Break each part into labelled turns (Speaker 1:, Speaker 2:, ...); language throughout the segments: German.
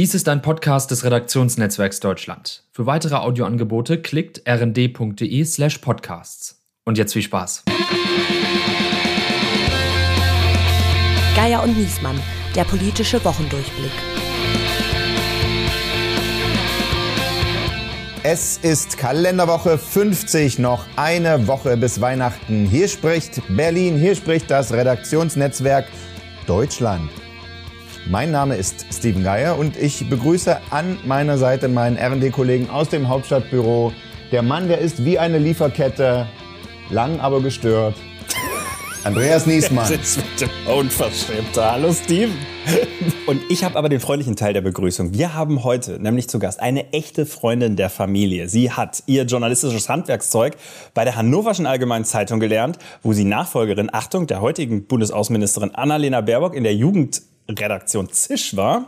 Speaker 1: Dies ist ein Podcast des Redaktionsnetzwerks Deutschland. Für weitere Audioangebote klickt rnd.de slash podcasts. Und jetzt viel Spaß.
Speaker 2: Geier und Niesmann, der politische Wochendurchblick.
Speaker 3: Es ist Kalenderwoche 50, noch eine Woche bis Weihnachten. Hier spricht Berlin, hier spricht das Redaktionsnetzwerk Deutschland. Mein Name ist Steven Geier und ich begrüße an meiner Seite meinen RD-Kollegen aus dem Hauptstadtbüro. Der Mann, der ist wie eine Lieferkette, lang aber gestört. Andreas Niesmann.
Speaker 4: Das ist bitte unverschämt. Hallo Steven. Und ich habe aber den freundlichen Teil der Begrüßung. Wir haben heute nämlich zu Gast eine echte Freundin der Familie. Sie hat ihr journalistisches Handwerkszeug bei der Hannoverschen Allgemeinen Zeitung gelernt, wo sie Nachfolgerin, Achtung, der heutigen Bundesaußenministerin Annalena Baerbock in der Jugend Redaktion Zisch war.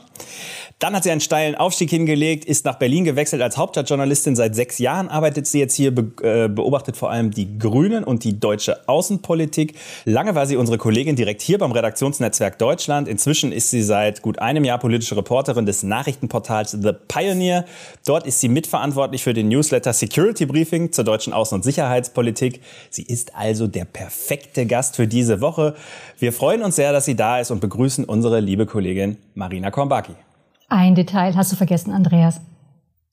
Speaker 4: Dann hat sie einen steilen Aufstieg hingelegt, ist nach Berlin gewechselt als Hauptstadtjournalistin. Seit sechs Jahren arbeitet sie jetzt hier, äh, beobachtet vor allem die Grünen und die deutsche Außenpolitik. Lange war sie unsere Kollegin direkt hier beim Redaktionsnetzwerk Deutschland. Inzwischen ist sie seit gut einem Jahr politische Reporterin des Nachrichtenportals The Pioneer. Dort ist sie mitverantwortlich für den Newsletter Security Briefing zur deutschen Außen- und Sicherheitspolitik. Sie ist also der perfekte Gast für diese Woche. Wir freuen uns sehr, dass sie da ist und begrüßen unsere liebe Kollegin Marina Kornbaki.
Speaker 5: Ein Detail hast du vergessen, Andreas.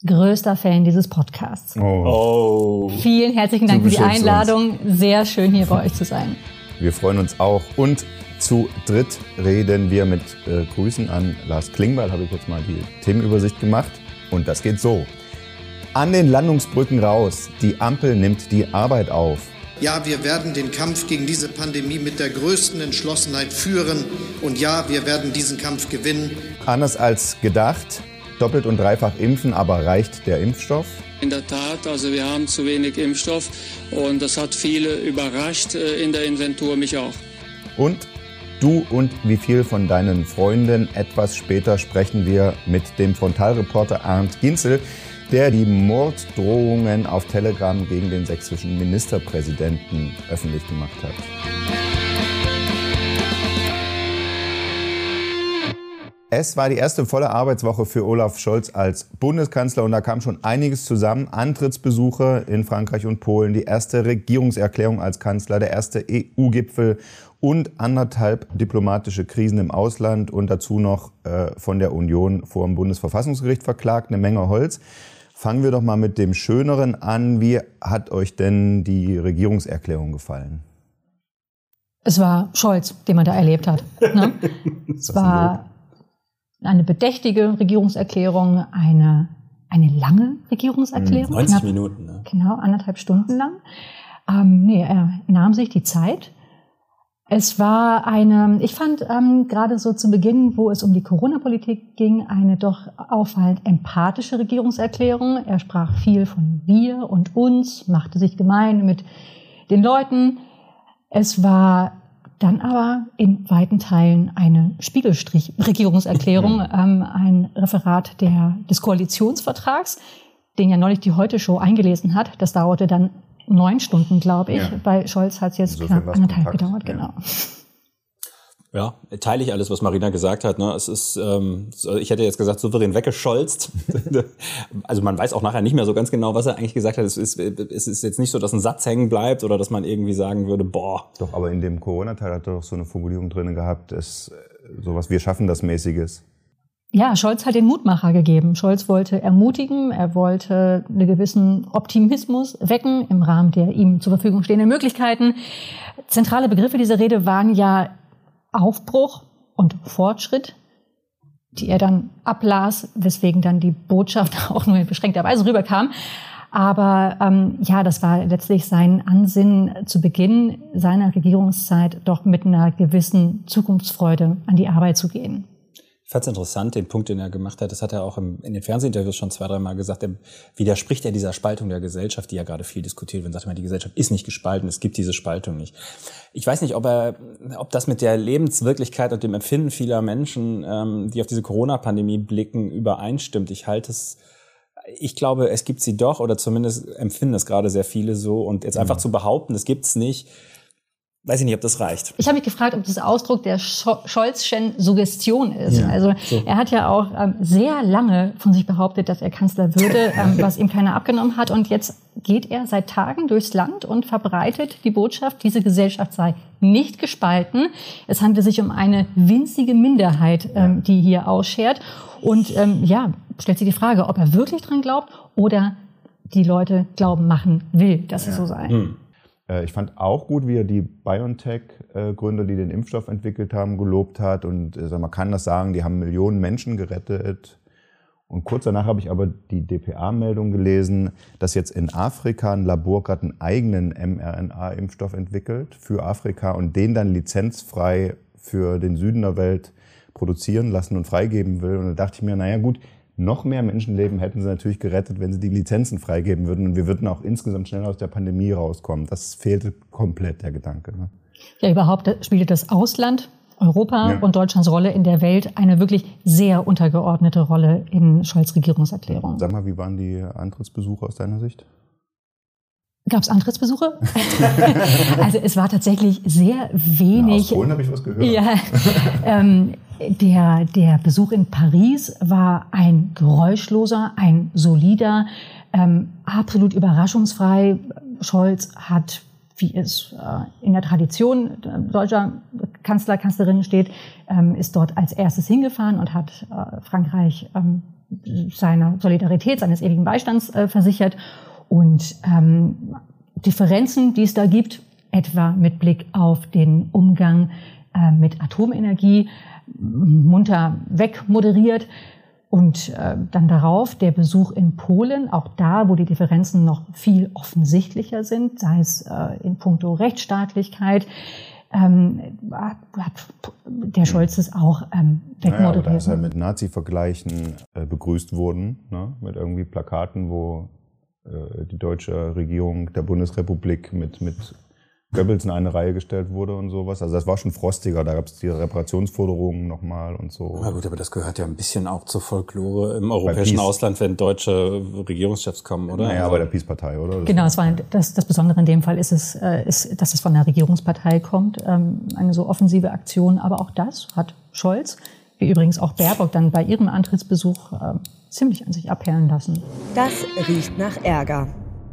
Speaker 5: Größter Fan dieses Podcasts.
Speaker 3: Oh.
Speaker 5: oh. Vielen herzlichen Dank für die Einladung. Sehr schön hier bei euch zu sein.
Speaker 3: Wir freuen uns auch. Und zu dritt reden wir mit äh, Grüßen an Lars Klingbeil, habe ich jetzt mal die Themenübersicht gemacht. Und das geht so. An den Landungsbrücken raus. Die Ampel nimmt die Arbeit auf.
Speaker 6: Ja, wir werden den Kampf gegen diese Pandemie mit der größten Entschlossenheit führen. Und ja, wir werden diesen Kampf gewinnen.
Speaker 3: Anders als gedacht, doppelt und dreifach impfen, aber reicht der Impfstoff?
Speaker 7: In der Tat, also wir haben zu wenig Impfstoff und das hat viele überrascht äh, in der Inventur, mich auch.
Speaker 3: Und du und wie viel von deinen Freunden? Etwas später sprechen wir mit dem Frontalreporter Arndt Ginzel der die Morddrohungen auf Telegram gegen den sächsischen Ministerpräsidenten öffentlich gemacht hat. Es war die erste volle Arbeitswoche für Olaf Scholz als Bundeskanzler und da kam schon einiges zusammen. Antrittsbesuche in Frankreich und Polen, die erste Regierungserklärung als Kanzler, der erste EU-Gipfel und anderthalb diplomatische Krisen im Ausland und dazu noch äh, von der Union vor dem Bundesverfassungsgericht verklagt, eine Menge Holz. Fangen wir doch mal mit dem Schöneren an. Wie hat euch denn die Regierungserklärung gefallen?
Speaker 5: Es war Scholz, den man da erlebt hat. Ne? es war eine bedächtige Regierungserklärung, eine, eine lange Regierungserklärung.
Speaker 4: 90 knapp, Minuten. Ne?
Speaker 5: Genau, anderthalb Stunden lang. Ähm, nee, er nahm sich die Zeit es war eine, ich fand ähm, gerade so zu Beginn, wo es um die Corona-Politik ging, eine doch auffallend empathische Regierungserklärung. Er sprach viel von wir und uns, machte sich gemein mit den Leuten. Es war dann aber in weiten Teilen eine Spiegelstrich-Regierungserklärung, ähm, ein Referat der, des Koalitionsvertrags, den ja neulich die Heute-Show eingelesen hat. Das dauerte dann neun Stunden, glaube ich. Ja. Bei Scholz hat es jetzt so knapp anderthalb gedauert, genau.
Speaker 4: Ja, teile ich alles, was Marina gesagt hat. Ne? Es ist, ähm, ich hätte jetzt gesagt, souverän weggescholzt. also man weiß auch nachher nicht mehr so ganz genau, was er eigentlich gesagt hat. Es ist, es ist jetzt nicht so, dass ein Satz hängen bleibt oder dass man irgendwie sagen würde, boah.
Speaker 3: Doch, aber in dem Corona-Teil hat er doch so eine Formulierung drin gehabt, dass sowas, wir schaffen das mäßiges
Speaker 5: ja, Scholz hat den Mutmacher gegeben. Scholz wollte ermutigen, er wollte einen gewissen Optimismus wecken im Rahmen der ihm zur Verfügung stehenden Möglichkeiten. Zentrale Begriffe dieser Rede waren ja Aufbruch und Fortschritt, die er dann ablas, weswegen dann die Botschaft auch nur in beschränkter Weise rüberkam. Aber ähm, ja, das war letztlich sein Ansinnen zu Beginn seiner Regierungszeit, doch mit einer gewissen Zukunftsfreude an die Arbeit zu gehen.
Speaker 4: Ich fand es interessant, den Punkt, den er gemacht hat. Das hat er auch im, in den Fernsehinterviews schon zwei, dreimal gesagt. Er widerspricht er dieser Spaltung der Gesellschaft, die ja gerade viel diskutiert wird. Sagt mal, die Gesellschaft ist nicht gespalten. Es gibt diese Spaltung nicht. Ich weiß nicht, ob er, ob das mit der Lebenswirklichkeit und dem Empfinden vieler Menschen, ähm, die auf diese Corona-Pandemie blicken, übereinstimmt. Ich halte es ich glaube, es gibt sie doch, oder zumindest empfinden es gerade sehr viele so. Und jetzt einfach mhm. zu behaupten, es gibt's nicht, Weiß ich nicht, ob das reicht.
Speaker 5: Ich habe mich gefragt, ob das Ausdruck der Scholzschen Suggestion ist. Ja, also so. er hat ja auch ähm, sehr lange von sich behauptet, dass er Kanzler würde, ähm, was ihm keiner abgenommen hat. Und jetzt geht er seit Tagen durchs Land und verbreitet die Botschaft, diese Gesellschaft sei nicht gespalten. Es handelt sich um eine winzige Minderheit, ähm, die hier ausschert. Und ähm, ja, stellt sich die Frage, ob er wirklich dran glaubt oder die Leute glauben machen will, dass ja. es so sei. Hm.
Speaker 3: Äh, ich fand auch gut, wie er die BioNTech-Gründer, die den Impfstoff entwickelt haben, gelobt hat. Und äh, man kann das sagen, die haben Millionen Menschen gerettet. Und kurz danach habe ich aber die DPA-Meldung gelesen, dass jetzt in Afrika ein Labor gerade einen eigenen mRNA-Impfstoff entwickelt für Afrika und den dann lizenzfrei für den Süden der Welt produzieren lassen und freigeben will. Und da dachte ich mir, naja gut, noch mehr Menschenleben hätten sie natürlich gerettet, wenn sie die Lizenzen freigeben würden. Und wir würden auch insgesamt schneller aus der Pandemie rauskommen. Das fehlte komplett der Gedanke. Ne?
Speaker 5: Ja, überhaupt spielte das Ausland, Europa ja. und Deutschlands Rolle in der Welt eine wirklich sehr untergeordnete Rolle in Scholz Regierungserklärung.
Speaker 3: Sag mal, wie waren die Antrittsbesuche aus deiner Sicht?
Speaker 5: Gab es Antrittsbesuche? also es war tatsächlich sehr wenig.
Speaker 3: Na, aus Polen habe ich was gehört.
Speaker 5: Ja, ähm, der, der Besuch in Paris war ein geräuschloser, ein solider, ähm, absolut überraschungsfrei. Scholz hat, wie es äh, in der Tradition deutscher Kanzler, Kanzlerinnen steht, ähm, ist dort als erstes hingefahren und hat äh, Frankreich ähm, seiner Solidarität, seines ewigen Beistands äh, versichert. Und ähm, Differenzen, die es da gibt, etwa mit Blick auf den Umgang äh, mit Atomenergie, munter wegmoderiert. Und äh, dann darauf der Besuch in Polen, auch da, wo die Differenzen noch viel offensichtlicher sind, sei es äh, in puncto Rechtsstaatlichkeit, ähm, hat der Scholz es auch ähm, wegmoderiert.
Speaker 3: Naja, da ist er mit Nazi-Vergleichen äh, begrüßt worden, ne? mit irgendwie Plakaten, wo äh, die deutsche Regierung der Bundesrepublik mit, mit Goebbels in eine Reihe gestellt wurde und sowas. Also das war schon frostiger, da gab es die Reparationsforderungen nochmal und so.
Speaker 4: Na gut, aber das gehört ja ein bisschen auch zur Folklore im europäischen Ausland, wenn deutsche Regierungschefs kommen, oder?
Speaker 3: Naja, also, bei der Peace-Partei, oder?
Speaker 5: Das genau, es war das, das Besondere in dem Fall ist es, äh, ist, dass es von der Regierungspartei kommt, ähm, eine so offensive Aktion. Aber auch das hat Scholz, wie übrigens auch Baerbock dann bei ihrem Antrittsbesuch äh, ziemlich an sich abperlen lassen.
Speaker 2: Das riecht nach Ärger.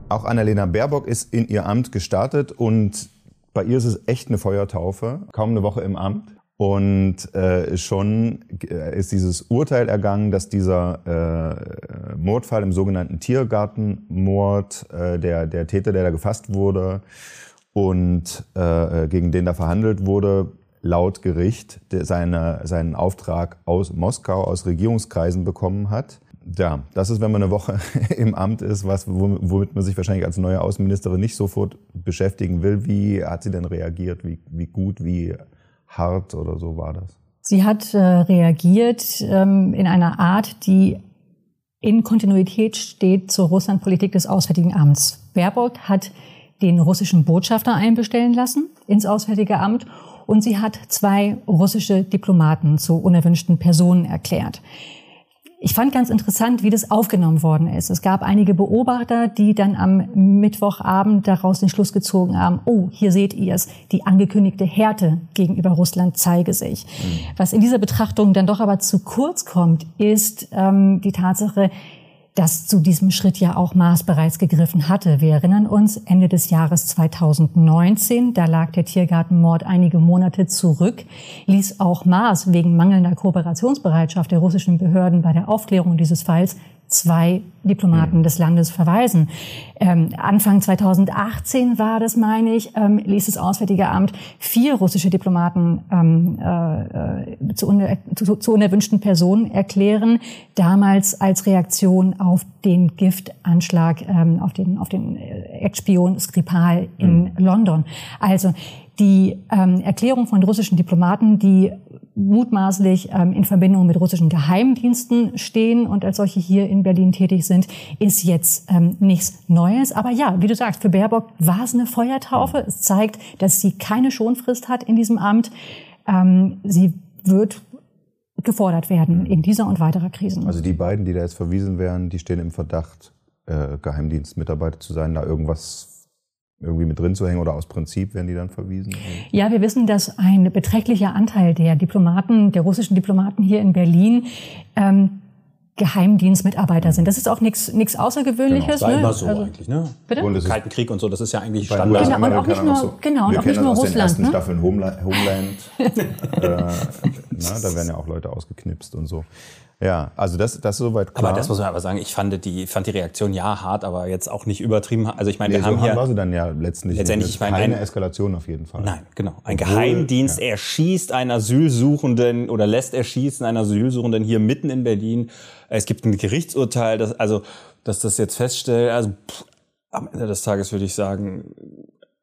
Speaker 3: Auch Annalena Baerbock ist in ihr Amt gestartet und bei ihr ist es echt eine Feuertaufe. Kaum eine Woche im Amt. Und äh, schon äh, ist dieses Urteil ergangen, dass dieser äh, Mordfall im sogenannten Tiergartenmord, äh, der, der Täter, der da gefasst wurde und äh, gegen den da verhandelt wurde, laut Gericht seine, seinen Auftrag aus Moskau, aus Regierungskreisen bekommen hat ja, das ist, wenn man eine Woche im Amt ist, was, womit man sich wahrscheinlich als neue Außenministerin nicht sofort beschäftigen will. Wie hat sie denn reagiert? Wie, wie gut, wie hart oder so war das?
Speaker 5: Sie hat äh, reagiert ähm, in einer Art, die in Kontinuität steht zur Russlandpolitik des Auswärtigen Amts. Baerbock hat den russischen Botschafter einbestellen lassen ins Auswärtige Amt und sie hat zwei russische Diplomaten zu unerwünschten Personen erklärt. Ich fand ganz interessant, wie das aufgenommen worden ist. Es gab einige Beobachter, die dann am Mittwochabend daraus den Schluss gezogen haben, oh, hier seht ihr es, die angekündigte Härte gegenüber Russland zeige sich. Mhm. Was in dieser Betrachtung dann doch aber zu kurz kommt, ist ähm, die Tatsache, dass zu diesem Schritt ja auch Maas bereits gegriffen hatte. Wir erinnern uns, Ende des Jahres 2019, da lag der Tiergartenmord einige Monate zurück, ließ auch Maas wegen mangelnder Kooperationsbereitschaft der russischen Behörden bei der Aufklärung dieses Falls zwei Diplomaten mhm. des Landes verweisen. Ähm, Anfang 2018 war das, meine ich, ähm, ließ das Auswärtige Amt vier russische Diplomaten ähm, äh, äh zu, uner zu, zu, unerwünschten Personen erklären, damals als Reaktion auf den Giftanschlag, ähm, auf den, auf den Ex-Spion Skripal in mhm. London. Also die ähm, Erklärung von russischen Diplomaten, die mutmaßlich ähm, in Verbindung mit russischen Geheimdiensten stehen und als solche hier in Berlin tätig sind, ist jetzt ähm, nichts Neues. Aber ja, wie du sagst, für Baerbock war es eine Feuertaufe. Es zeigt, dass sie keine Schonfrist hat in diesem Amt. Ähm, sie wird gefordert werden in dieser und weiterer Krisen.
Speaker 3: Also die beiden, die da jetzt verwiesen werden, die stehen im Verdacht, äh, Geheimdienstmitarbeiter zu sein, da irgendwas irgendwie mit drin zu hängen oder aus Prinzip werden die dann verwiesen?
Speaker 5: Ja, wir wissen, dass ein beträchtlicher Anteil der Diplomaten, der russischen Diplomaten hier in Berlin ähm, Geheimdienstmitarbeiter sind. Das ist auch nichts nichts Außergewöhnliches.
Speaker 4: Genau,
Speaker 5: ne?
Speaker 4: immer so
Speaker 5: Also-
Speaker 4: eigentlich, ne?
Speaker 5: Bitte?
Speaker 3: Und
Speaker 4: Kalten Krieg und so, das ist ja eigentlich Standard.
Speaker 5: Genau, und auch nicht nur- genau, und auch nicht nur
Speaker 3: aus den
Speaker 5: Russland,
Speaker 3: ersten
Speaker 5: ne?
Speaker 3: Staffeln Homela Homeland. äh, na, da werden ja auch Leute ausgeknipst und so. Ja, also das, das ist soweit klar.
Speaker 4: Aber das muss man aber sagen, ich fand die, fand die Reaktion ja hart, aber jetzt auch nicht übertrieben. Also ich meine,
Speaker 3: nee,
Speaker 4: wir
Speaker 3: so
Speaker 4: haben hier...
Speaker 3: war sie dann ja letztendlich.
Speaker 4: Letztendlich, ich meine,
Speaker 3: keine
Speaker 4: ein-
Speaker 3: Eskalation auf jeden Fall.
Speaker 4: Nein, genau. Ein
Speaker 3: Obwohl,
Speaker 4: Geheimdienst
Speaker 3: ja.
Speaker 4: erschießt einen Asylsuchenden oder lässt erschießen einen Asylsuchenden hier mitten in Berlin. Es gibt ein Gerichtsurteil, das, also, dass das jetzt feststellt, also pff, am Ende des Tages würde ich sagen,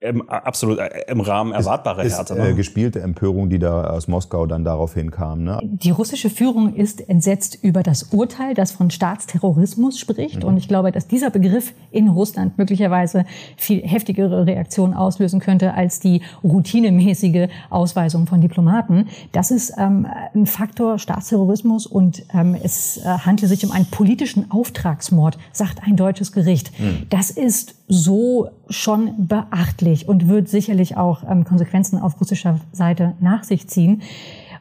Speaker 4: im, absolut äh, im Rahmen erwartbarer
Speaker 3: ist
Speaker 4: Härte.
Speaker 3: äh,
Speaker 4: ne?
Speaker 3: gespielte Empörung, die da aus Moskau dann daraufhin kam. Ne?
Speaker 5: Die russische Führung ist entsetzt über das Urteil, das von Staatsterrorismus spricht. Und ich glaube, dass dieser Begriff in Russland möglicherweise viel heftigere Reaktionen auslösen könnte als die routinemäßige Ausweisung von Diplomaten. Das ist ähm, ein Faktor Staatsterrorismus und ähm, es äh, handelt sich um einen politischen Auftragsmord, sagt ein deutsches Gericht. Das ist so schon beachtlich und wird sicherlich auch ähm, Konsequenzen auf russischer Seite nach sich ziehen.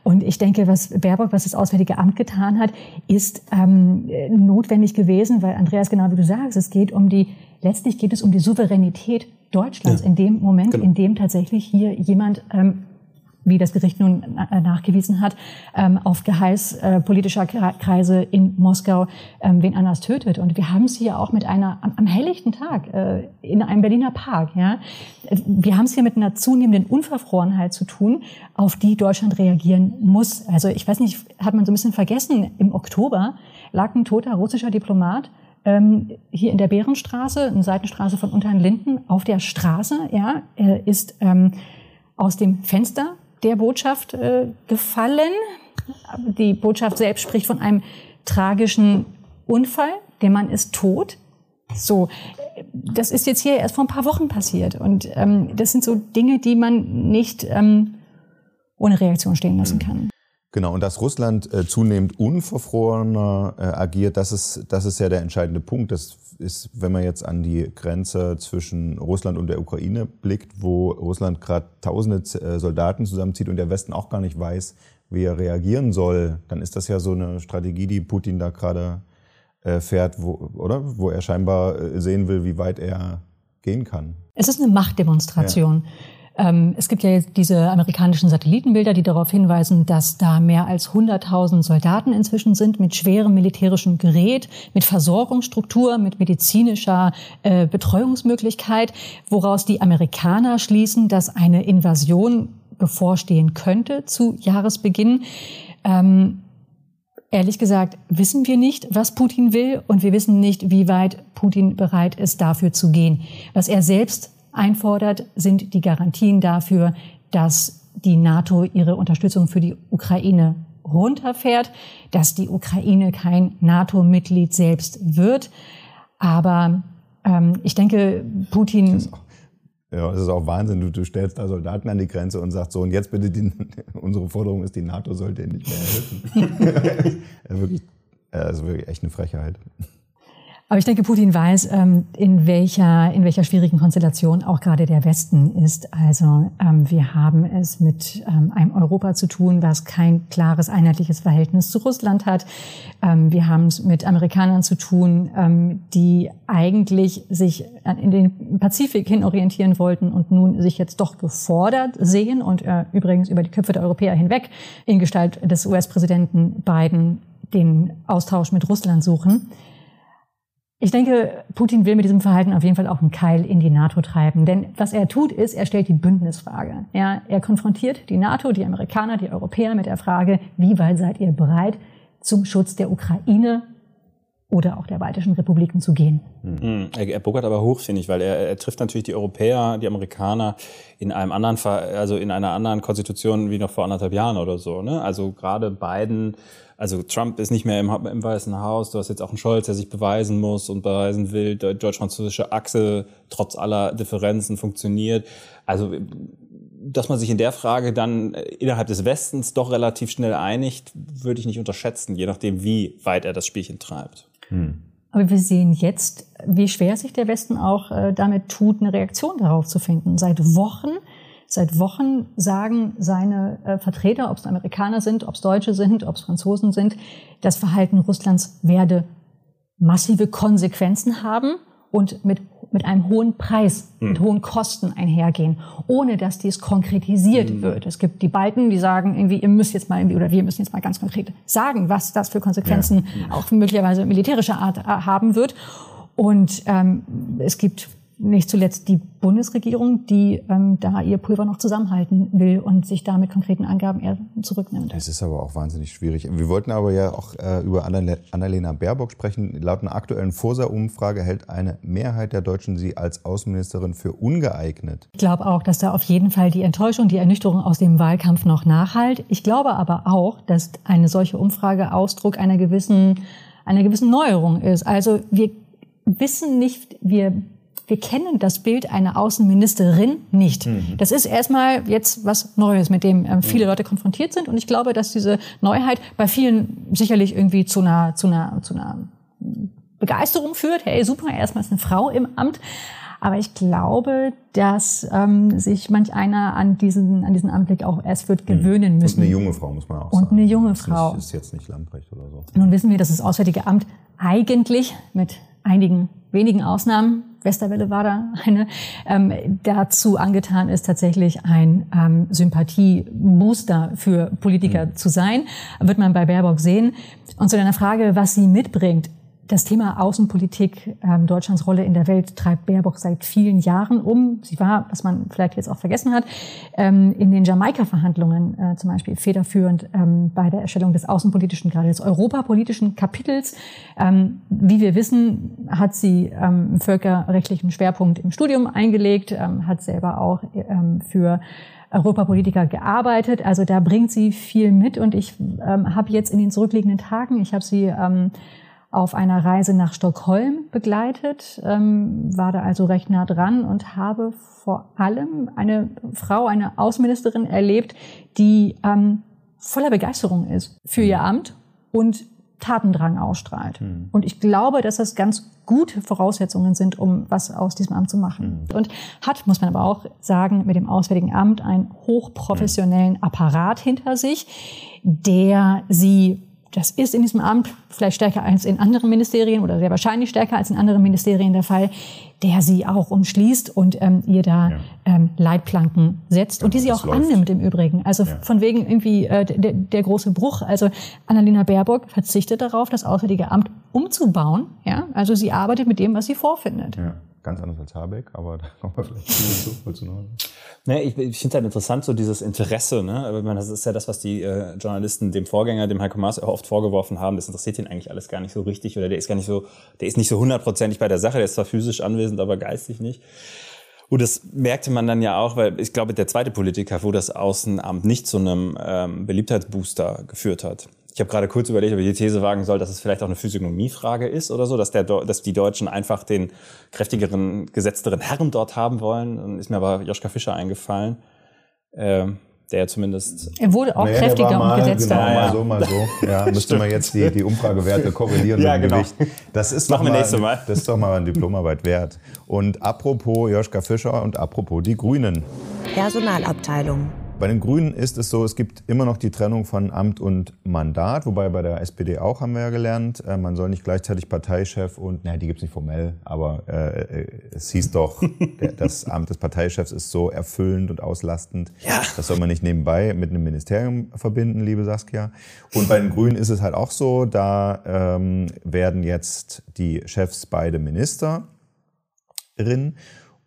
Speaker 5: Und ich denke, was Baerbock, was das Auswärtige Amt getan hat, ist ähm, notwendig gewesen, weil Andreas, genau wie du sagst, es geht um die, letztlich geht es um die Souveränität Deutschlands in dem Moment, in dem tatsächlich hier jemand ähm, wie das Gericht nun äh, nachgewiesen hat, ähm, auf Geheiß äh, politischer Kre- Kreise in Moskau ähm, wen anders tötet. Und wir haben es hier auch mit einer am, helllichten Tag äh, in einem Berliner Park. Ja, wir haben es hier mit einer zunehmenden Unverfrorenheit zu tun, auf die Deutschland reagieren muss. Also ich weiß nicht, hat man so ein bisschen vergessen. Im Oktober lag ein toter russischer Diplomat ähm, hier in der Bärenstraße, eine Seitenstraße von Unterlinden, auf der Straße. Ja, ist ähm, aus dem Fenster der Botschaft äh, gefallen. Die Botschaft selbst spricht von einem tragischen Unfall. Der Mann ist tot. So, das ist jetzt hier erst vor ein paar Wochen passiert. Und ähm, das sind so Dinge, die man nicht ähm, ohne Reaktion stehen lassen kann.
Speaker 3: Genau, und dass Russland äh, zunehmend unverfrorener äh, agiert, das ist, das ist ja der entscheidende Punkt. Das ist, wenn man jetzt an die Grenze zwischen Russland und der Ukraine blickt, wo Russland gerade tausende äh, Soldaten zusammenzieht und der Westen auch gar nicht weiß, wie er reagieren soll, dann ist das ja so eine Strategie, die Putin da gerade äh, fährt, wo, oder? Wo er scheinbar äh, sehen will, wie weit er gehen kann.
Speaker 5: Es ist eine Machtdemonstration. Ähm, es gibt ja jetzt diese amerikanischen Satellitenbilder, die darauf hinweisen, dass da mehr als 100.000 Soldaten inzwischen sind mit schwerem militärischem Gerät, mit Versorgungsstruktur, mit medizinischer äh, Betreuungsmöglichkeit, woraus die Amerikaner schließen, dass eine Invasion bevorstehen könnte zu Jahresbeginn. Ähm, Ehrlich gesagt wissen wir nicht, was Putin will und wir wissen nicht, wie weit Putin bereit ist, dafür zu gehen. Was er selbst einfordert, sind die Garantien dafür, dass die NATO ihre Unterstützung für die Ukraine runterfährt, dass die Ukraine kein NATO-Mitglied selbst wird. Aber ähm, ich denke, Putin
Speaker 3: Ja, das ist auch Wahnsinn. Du, du stellst da Soldaten an die Grenze und sagst so, und jetzt bitte, die, unsere Forderung ist, die NATO sollte ihn nicht mehr helfen. das ist wirklich echt eine Frechheit.
Speaker 5: Aber ich denke, Putin weiß, ähm, in welcher, in welcher schwierigen Konstellation auch gerade der Westen ist. Also ähm, wir haben es mit ähm, einem Europa zu tun, was kein klares, einheitliches Verhältnis zu Russland hat. Wir haben es mit Amerikanern zu tun, die eigentlich sich in den Pazifik hin orientieren wollten und nun sich jetzt doch gefordert sehen und äh, übrigens über die Köpfe der Europäer hinweg in Gestalt des US-Präsidenten Biden den Austausch mit Russland suchen. Ich denke, Putin will mit diesem Verhalten auf jeden Fall auch einen Keil in die NATO treiben. Denn was er tut, ist, er stellt die Bündnisfrage. Ja, er konfrontiert die NATO, die Amerikaner, die Europäer mit der Frage, wie weit seid ihr bereit, zum Schutz der Ukraine oder auch der baltischen Republiken zu gehen.
Speaker 4: Mhm. Er, er buckert aber hoch, finde ich, weil er, er trifft natürlich die Europäer, die Amerikaner in einem anderen, also in einer anderen Konstitution wie noch vor anderthalb Jahren oder so. Ne? Also gerade Biden, also Trump ist nicht mehr im, im Weißen Haus. Du hast jetzt auch einen Scholz, der sich beweisen muss und beweisen will, deutsch-französische Achse trotz aller Differenzen funktioniert. Also dass man sich in der Frage dann innerhalb des Westens doch relativ schnell einigt, würde ich nicht unterschätzen, je nachdem, wie weit er das Spielchen treibt.
Speaker 5: Aber wir sehen jetzt wie schwer sich der Westen auch äh, damit tut, eine Reaktion darauf zu finden. Seit Wochen Seit Wochen sagen seine äh, Vertreter, ob es Amerikaner sind, ob es Deutsche sind, ob es Franzosen sind, das Verhalten Russlands werde massive Konsequenzen haben und mit, mit einem hohen Preis, mhm. mit hohen Kosten einhergehen, ohne dass dies konkretisiert mhm. wird. Es gibt die Balken, die sagen irgendwie, ihr müsst jetzt mal irgendwie, oder wir müssen jetzt mal ganz konkret sagen, was das für Konsequenzen ja. auch möglicherweise militärischer Art äh, haben wird. Und ähm, es gibt nicht zuletzt die Bundesregierung, die ähm, da ihr Pulver noch zusammenhalten will und sich da mit konkreten Angaben eher zurücknimmt.
Speaker 3: Das ist aber auch wahnsinnig schwierig. Wir wollten aber ja auch äh, über Annalena Baerbock sprechen. Laut einer aktuellen Forsa-Umfrage hält eine Mehrheit der Deutschen sie als Außenministerin für ungeeignet.
Speaker 5: Ich glaube auch, dass da auf jeden Fall die Enttäuschung, die Ernüchterung aus dem Wahlkampf noch nachhalt. Ich glaube aber auch, dass eine solche Umfrage Ausdruck einer gewissen, einer gewissen Neuerung ist. Also wir wissen nicht, wir wir kennen das Bild einer Außenministerin nicht. Mhm. Das ist erstmal jetzt was Neues, mit dem ähm, viele mhm. Leute konfrontiert sind. Und ich glaube, dass diese Neuheit bei vielen sicherlich irgendwie zu einer, zu einer, zu einer Begeisterung führt. Hey, super, erstmal ist eine Frau im Amt. Aber ich glaube, dass ähm, sich manch einer an diesen, an diesen Anblick auch erst wird mhm. gewöhnen müssen.
Speaker 3: Und eine junge Frau, muss man auch
Speaker 5: Und sagen. Und eine junge Frau.
Speaker 3: Das ist jetzt nicht Lamprecht oder so.
Speaker 5: Nun wissen wir, dass das Auswärtige Amt eigentlich mit einigen wenigen Ausnahmen Westerwelle war da eine, ähm, dazu angetan ist, tatsächlich ein ähm, Sympathiebooster für Politiker mhm. zu sein. Wird man bei Baerbock sehen. Und zu deiner Frage, was sie mitbringt, das Thema Außenpolitik, ähm, Deutschlands Rolle in der Welt treibt Baerbock seit vielen Jahren um. Sie war, was man vielleicht jetzt auch vergessen hat, ähm, in den Jamaika-Verhandlungen äh, zum Beispiel federführend ähm, bei der Erstellung des außenpolitischen, gerade des europapolitischen Kapitels. Ähm, wie wir wissen, hat sie ähm, völkerrechtlichen Schwerpunkt im Studium eingelegt, ähm, hat selber auch ähm, für Europapolitiker gearbeitet. Also da bringt sie viel mit und ich ähm, habe jetzt in den zurückliegenden Tagen, ich habe sie ähm, auf einer Reise nach Stockholm begleitet, ähm, war da also recht nah dran und habe vor allem eine Frau, eine Außenministerin erlebt, die ähm, voller Begeisterung ist für ihr Amt und Tatendrang ausstrahlt. Mhm. Und ich glaube, dass das ganz gute Voraussetzungen sind, um was aus diesem Amt zu machen. Mhm. Und hat, muss man aber auch sagen, mit dem Auswärtigen Amt einen hochprofessionellen Apparat hinter sich, der sie das ist in diesem Amt vielleicht stärker als in anderen Ministerien oder sehr wahrscheinlich stärker als in anderen Ministerien der Fall, der sie auch umschließt und ähm, ihr da ja. ähm, Leitplanken setzt ja, und die sie auch läuft. annimmt im Übrigen. Also ja. von wegen irgendwie äh, der, der große Bruch. Also Annalena Baerbock verzichtet darauf, das Auswärtige Amt umzubauen. Ja, also sie arbeitet mit dem, was sie vorfindet.
Speaker 3: Ja. Ganz anders als Habeck, aber da kommen wir vielleicht zu. Wolltest du noch?
Speaker 4: Ne, ich, ich finde halt interessant, so dieses Interesse. Ne? Ich meine, das ist ja das, was die äh, Journalisten dem Vorgänger, dem Heiko Maas, oft vorgeworfen haben. Das interessiert ihn eigentlich alles gar nicht so richtig oder der ist gar nicht so, der ist nicht so hundertprozentig bei der Sache. Der ist zwar physisch anwesend, aber geistig nicht. Und das merkte man dann ja auch, weil ich glaube, der zweite Politiker, wo das Außenamt nicht zu einem ähm, Beliebtheitsbooster geführt hat. Ich habe gerade kurz überlegt, ob ich die These wagen soll, dass es vielleicht auch eine Physiognomiefrage ist oder so, dass, der, dass die Deutschen einfach den kräftigeren, gesetzteren Herren dort haben wollen. Dann ist mir aber Joschka Fischer eingefallen, äh, der ja zumindest...
Speaker 5: Er wurde auch naja, kräftiger
Speaker 3: mal,
Speaker 5: und gesetzter.
Speaker 3: Genau, mal so, mal so. Ja, müsste man jetzt die, die Umfragewerte korrelieren
Speaker 4: ja, mit dem genau. Gewicht.
Speaker 3: Das ist
Speaker 4: Machen
Speaker 3: wir
Speaker 4: nächstes Mal.
Speaker 3: Das ist doch mal eine Diplomarbeit wert. Und apropos Joschka Fischer und apropos die Grünen.
Speaker 2: Personalabteilung.
Speaker 3: Bei den Grünen ist es so, es gibt immer noch die Trennung von Amt und Mandat, wobei bei der SPD auch, haben wir ja gelernt, äh, man soll nicht gleichzeitig Parteichef und, naja, die gibt es nicht formell, aber äh, äh es hieß doch, das Amt des Parteichefs ist so erfüllend und auslastend, ja. das soll man nicht nebenbei mit einem Ministerium verbinden, liebe Saskia. Und bei den Grünen ist es halt auch so, da ähm, werden jetzt die Chefs beide Ministerin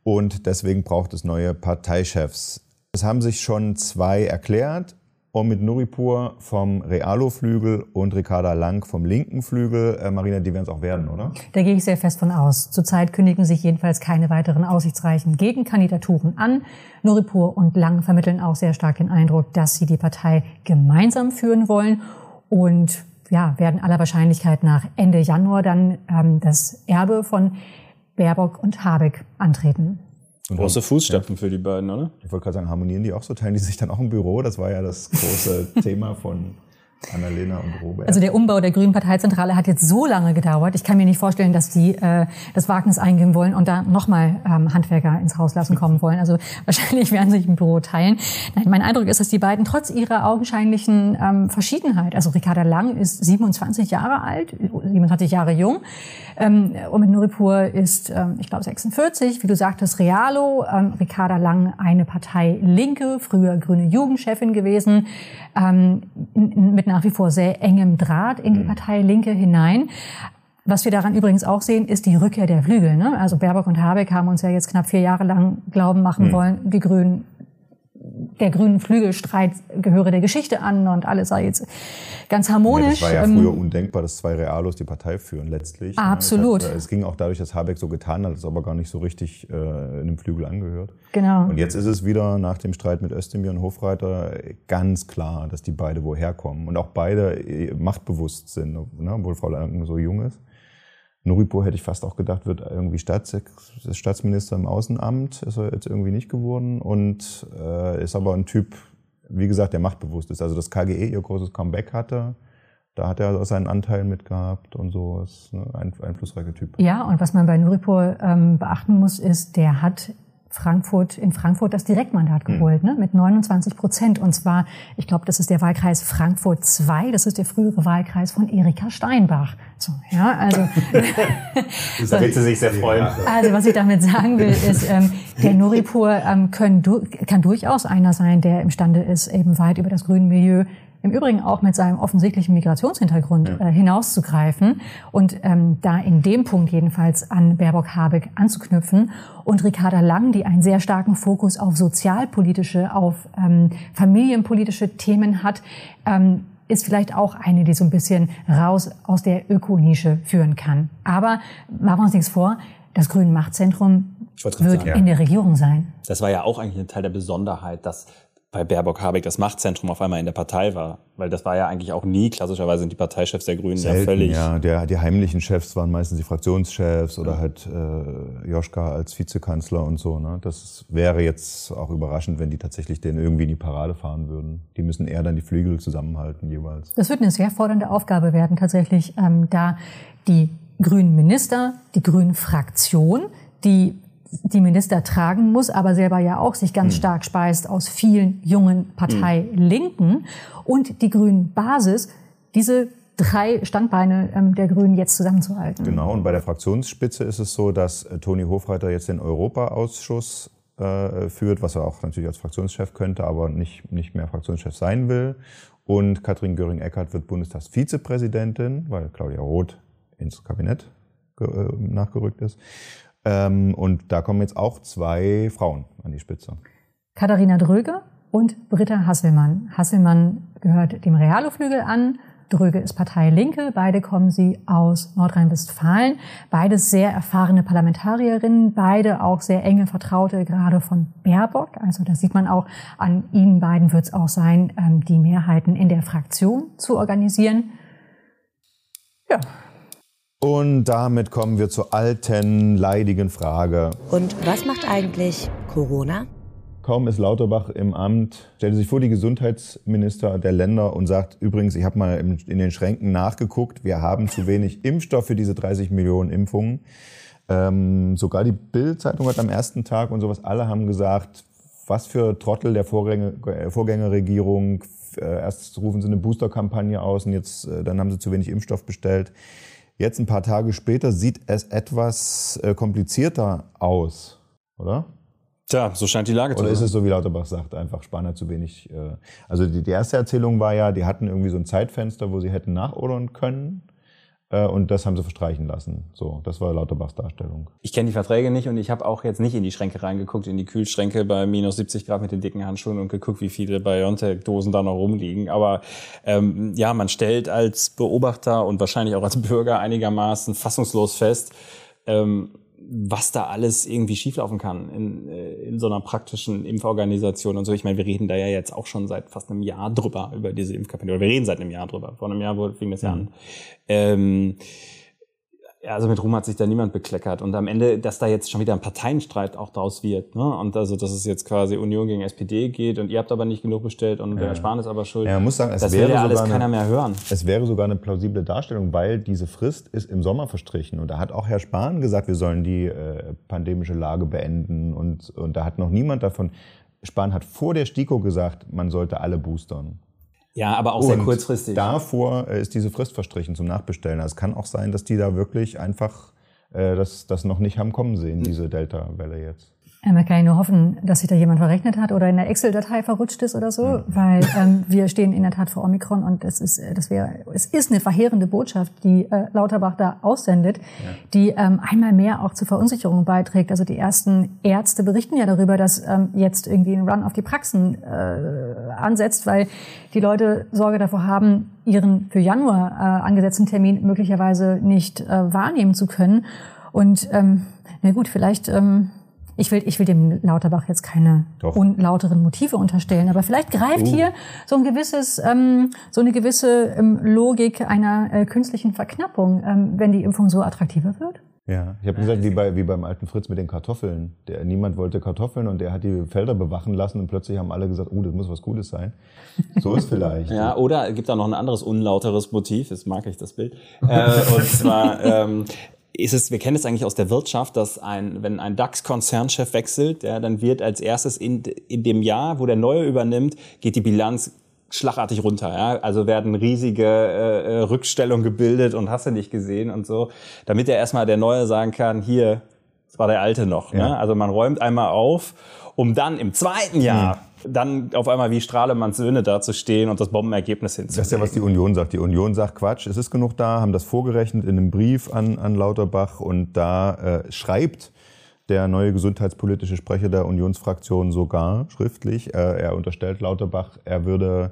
Speaker 3: und deswegen braucht es neue Parteichefs. Es haben sich schon zwei erklärt. Omid Nuripur vom Realo-Flügel und Ricarda Lang vom linken Flügel. Äh, Marina, die werden es auch werden, oder?
Speaker 5: Da gehe ich sehr fest von aus. Zurzeit kündigen sich jedenfalls keine weiteren aussichtsreichen Gegenkandidaturen an. Nuripur und Lang vermitteln auch sehr stark den Eindruck, dass sie die Partei gemeinsam führen wollen und ja, werden aller Wahrscheinlichkeit nach Ende Januar dann ähm, das Erbe von Baerbock und Habeck antreten.
Speaker 4: Und Große Fußstapfen ja. für die beiden, oder?
Speaker 3: Ich wollte gerade sagen, harmonieren die auch so? Teilen die sich dann auch im Büro? Das war ja das große Thema von Annalena und Robert.
Speaker 5: Also der Umbau der Grünen Parteizentrale hat jetzt so lange gedauert. Ich kann mir nicht vorstellen, dass die äh, das Wagnis eingehen wollen und da nochmal ähm, Handwerker ins Haus lassen kommen wollen. Also wahrscheinlich werden sie sich ein Büro teilen. Nein, mein Eindruck ist, dass die beiden trotz ihrer augenscheinlichen ähm, Verschiedenheit, also Ricarda Lang ist 27 Jahre alt, 27 Jahre jung, ähm, mit Nuripur ist, ähm, ich glaube, 46. Wie du sagtest, Realo, ähm, Ricarda Lang eine Partei Linke, früher grüne Jugendchefin gewesen, ähm, mit nach wie vor sehr engem Draht in die mhm. Partei Linke hinein. Was wir daran übrigens auch sehen, ist die Rückkehr der Flügel. Ne? Also Baerbock und Habeck haben uns ja jetzt knapp vier Jahre lang glauben machen mhm. wollen, die Grünen der grünen Flügelstreit gehöre der Geschichte an und alles sei jetzt ganz harmonisch.
Speaker 3: Ja, das war ja ähm, früher undenkbar, dass zwei Realos die Partei führen letztlich.
Speaker 5: Absolut.
Speaker 3: Es, hat, es ging auch dadurch, dass Habeck so getan hat, dass es aber gar nicht so richtig äh, in dem Flügel angehört.
Speaker 5: Genau.
Speaker 3: Und jetzt ist es wieder nach dem Streit mit Özdemir und Hofreiter ganz klar, dass die beide woher kommen und auch beide äh, machtbewusst sind, ne, obwohl Frau Lang so jung ist. Nuripur hätte ich fast auch gedacht, wird irgendwie Staats Staatsminister im Außenamt. Ist er jetzt irgendwie nicht geworden und äh, ist aber ein Typ, wie gesagt, der machtbewusst ist. Also das KGE ihr großes Comeback hatte, da hat er seinen Anteil mitgehabt und so. Ist ein einflussreicher Typ.
Speaker 5: Ja, und was man bei Nuripur ähm, beachten muss, ist, der hat Frankfurt, in Frankfurt das Direktmandat hm. geholt, ne, mit 29 Prozent. Und zwar, ich glaube, das ist der Wahlkreis Frankfurt 2, das ist der frühere Wahlkreis von Erika Steinbach. So, ja, also.
Speaker 4: da wird sie sich sehr freuen.
Speaker 5: Also, was ich damit sagen will, ist, ähm, der Noripur ähm, können, kann durchaus einer sein, der imstande ist, eben weit über das grüne Milieu im Übrigen auch mit seinem offensichtlichen Migrationshintergrund ja. äh, hinauszugreifen und ähm, da in dem Punkt jedenfalls an Baerbock Habeck anzuknüpfen und Ricarda Lang, die einen sehr starken Fokus auf sozialpolitische, auf ähm, familienpolitische Themen hat, ähm, ist vielleicht auch eine, die so ein bisschen raus aus der Ökonische führen kann. Aber machen wir uns nichts vor, das Grüne Machtzentrum wird sagen, in der Regierung sein.
Speaker 4: Das war ja auch eigentlich ein Teil der Besonderheit, dass bei Baerbock Habeck das Machtzentrum auf einmal in der Partei war. Weil das war ja eigentlich auch nie, klassischerweise sind die Parteichefs der Grünen
Speaker 3: Selten,
Speaker 4: ja völlig.
Speaker 3: Ja, der, die heimlichen Chefs waren meistens die Fraktionschefs oder halt äh, Joschka als Vizekanzler und so. Ne? Das wäre jetzt auch überraschend, wenn die tatsächlich den irgendwie in die Parade fahren würden. Die müssen eher dann die Flügel zusammenhalten jeweils.
Speaker 5: Das wird eine sehr fordernde Aufgabe werden, tatsächlich, ähm, da die grünen Minister, die grünen Fraktion, die die Minister tragen muss, aber selber ja auch sich ganz hm. stark speist aus vielen jungen Parteilinken hm. und die Grünen Basis, diese drei Standbeine ähm, der Grünen jetzt zusammenzuhalten.
Speaker 3: Genau, und bei der Fraktionsspitze ist es so, dass äh, Toni Hofreiter jetzt den Europaausschuss äh, führt, was er auch natürlich als Fraktionschef könnte, aber nicht, nicht mehr Fraktionschef sein will. Und Katrin Göring-Eckardt wird Bundestagsvizepräsidentin, weil Claudia Roth ins Kabinett äh, nachgerückt ist. Ähm, und da kommen jetzt auch zwei Frauen an die Spitze.
Speaker 5: Katharina Dröge und Britta Hasselmann. Hasselmann gehört dem Realo-Flügel an. Dröge ist Partei Linke. Beide kommen sie aus Nordrhein-Westfalen. Beide sehr erfahrene Parlamentarierinnen. Beide auch sehr enge Vertraute, gerade von Baerbock. Also da sieht man auch, an ihnen beiden wird es auch sein, ähm, die Mehrheiten in der Fraktion zu organisieren.
Speaker 3: Ja, und damit kommen wir zur alten, leidigen Frage.
Speaker 2: Und was macht eigentlich Corona?
Speaker 3: Kaum ist Lauterbach im Amt, stellt sich vor die Gesundheitsminister der Länder und sagt, übrigens, ich habe mal in den Schränken nachgeguckt, wir haben zu wenig Impfstoff für diese 30 Millionen Impfungen. Ähm, sogar die Bild-Zeitung hat am ersten Tag und sowas, alle haben gesagt, was für Trottel der Vorgänger, äh, Vorgängerregierung. Äh, erst rufen sie eine Booster-Kampagne aus und jetzt, äh, dann haben sie zu wenig Impfstoff bestellt. Jetzt ein paar Tage später sieht es etwas äh, komplizierter aus, oder?
Speaker 4: Tja, so scheint die Lage
Speaker 3: zu sein. Oder ist es so, wie Lauterbach sagt, einfach Spahn zu wenig. Äh, also die, die erste Erzählung war ja, die hatten irgendwie so ein Zeitfenster, wo sie hätten nachordern können. Äh, und das haben sie verstreichen lassen. So, das war Lauterbachs Darstellung.
Speaker 4: Ich kenne die Verträge nicht und ich habe auch jetzt nicht in die Schränke reingeguckt, in die Kühlschränke bei minus 70 Grad mit den dicken Handschuhen und geguckt, wie viele BioNTech-Dosen da noch rumliegen. Aber ähm, ja, man stellt als Beobachter und wahrscheinlich auch als Bürger einigermaßen fassungslos fest, ähm, was da alles irgendwie schieflaufen kann in, äh, in so einer praktischen Impforganisation und so. Ich meine, wir reden da ja jetzt auch schon seit fast einem Jahr drüber, über diese Impfkampagne. Oder wir reden seit einem Jahr drüber. Vor einem Jahr fing das ja an. Mhm. Ähm, Ja, also mit Ruhm hat sich da niemand bekleckert. Und am Ende, dass da jetzt schon wieder ein Parteienstreit auch draus wird. Ne? Und also, dass es jetzt quasi Union gegen SPD geht und ihr habt aber nicht genug bestellt und der Spahn ist aber schuld.
Speaker 3: Ja, man muss sagen, es
Speaker 4: das
Speaker 3: wäre
Speaker 4: will ja alles
Speaker 3: sogar eine-
Speaker 4: keiner mehr hören.
Speaker 3: Es wäre sogar eine plausible Darstellung, weil diese Frist ist im Sommer verstrichen. Und da hat auch Herr Spahn gesagt, wir sollen die äh, pandemische Lage beenden. Und, und da hat noch niemand davon. Spahn hat vor der STIKO gesagt, man sollte alle boostern.
Speaker 4: Ja, aber auch sehr
Speaker 3: Und
Speaker 4: kurzfristig.
Speaker 3: Davor äh, ist diese Frist verstrichen zum Nachbestellen. Also es kann auch sein, dass die da wirklich einfach äh, das, das noch nicht haben kommen sehen, diese Delta-Welle jetzt.
Speaker 5: Ja, man kann ja nur hoffen, dass sich da jemand verrechnet hat oder in der Excel-Datei verrutscht ist oder so, weil ähm, wir stehen in der Tat vor Omikron und es ist, äh, das wäre, es ist eine verheerende Botschaft, die äh, Lauterbach da aussendet, die ähm, einmal mehr auch zur Verunsicherung beiträgt. Also die ersten Ärzte berichten ja darüber, dass ähm, jetzt irgendwie ein Run auf die Praxen äh, ansetzt, weil die Leute Sorge davor haben, ihren für Januar äh, angesetzten Termin möglicherweise nicht äh, wahrnehmen zu können. Und ähm, na gut, vielleicht ähm, ich will, ich will dem Lauterbach jetzt keine
Speaker 3: Doch.
Speaker 5: unlauteren Motive unterstellen, aber vielleicht greift hier so ein gewisses, ähm, so eine gewisse ähm, Logik einer äh, künstlichen Verknappung, ähm, wenn die Impfung so attraktiver wird.
Speaker 3: Ja, ich habe gesagt, wie, bei, wie beim alten Fritz mit den Kartoffeln. Der, niemand wollte Kartoffeln und der hat die Felder bewachen lassen und plötzlich haben alle gesagt, oh, das muss was Gutes sein. So ist vielleicht.
Speaker 4: Ja, oder es gibt da noch ein anderes unlauteres Motiv, das mag ich das Bild. Äh, und zwar ähm, ist es, wir kennen es eigentlich aus der Wirtschaft, dass ein, wenn ein DAX-Konzernchef wechselt, ja, dann wird als erstes in, in dem Jahr, wo der Neue übernimmt, geht die Bilanz schlagartig runter. Ja? Also werden riesige äh, äh, Rückstellungen gebildet und hast du nicht gesehen und so, damit er erstmal der Neue sagen kann, hier, das war der Alte noch. Ne?
Speaker 3: Ja.
Speaker 4: Also man räumt einmal auf, um dann im zweiten Jahr dann auf einmal wie Strahlemanns Söhne dazustehen und das Bombenergebnis hinzulegen.
Speaker 3: Das ist ja, was die Union sagt. Die Union sagt, Quatsch, es ist genug da, haben das vorgerechnet in einem Brief an, an Lauterbach und da äh, schreibt der neue gesundheitspolitische Sprecher der Unionsfraktion sogar schriftlich, äh, er unterstellt Lauterbach, er würde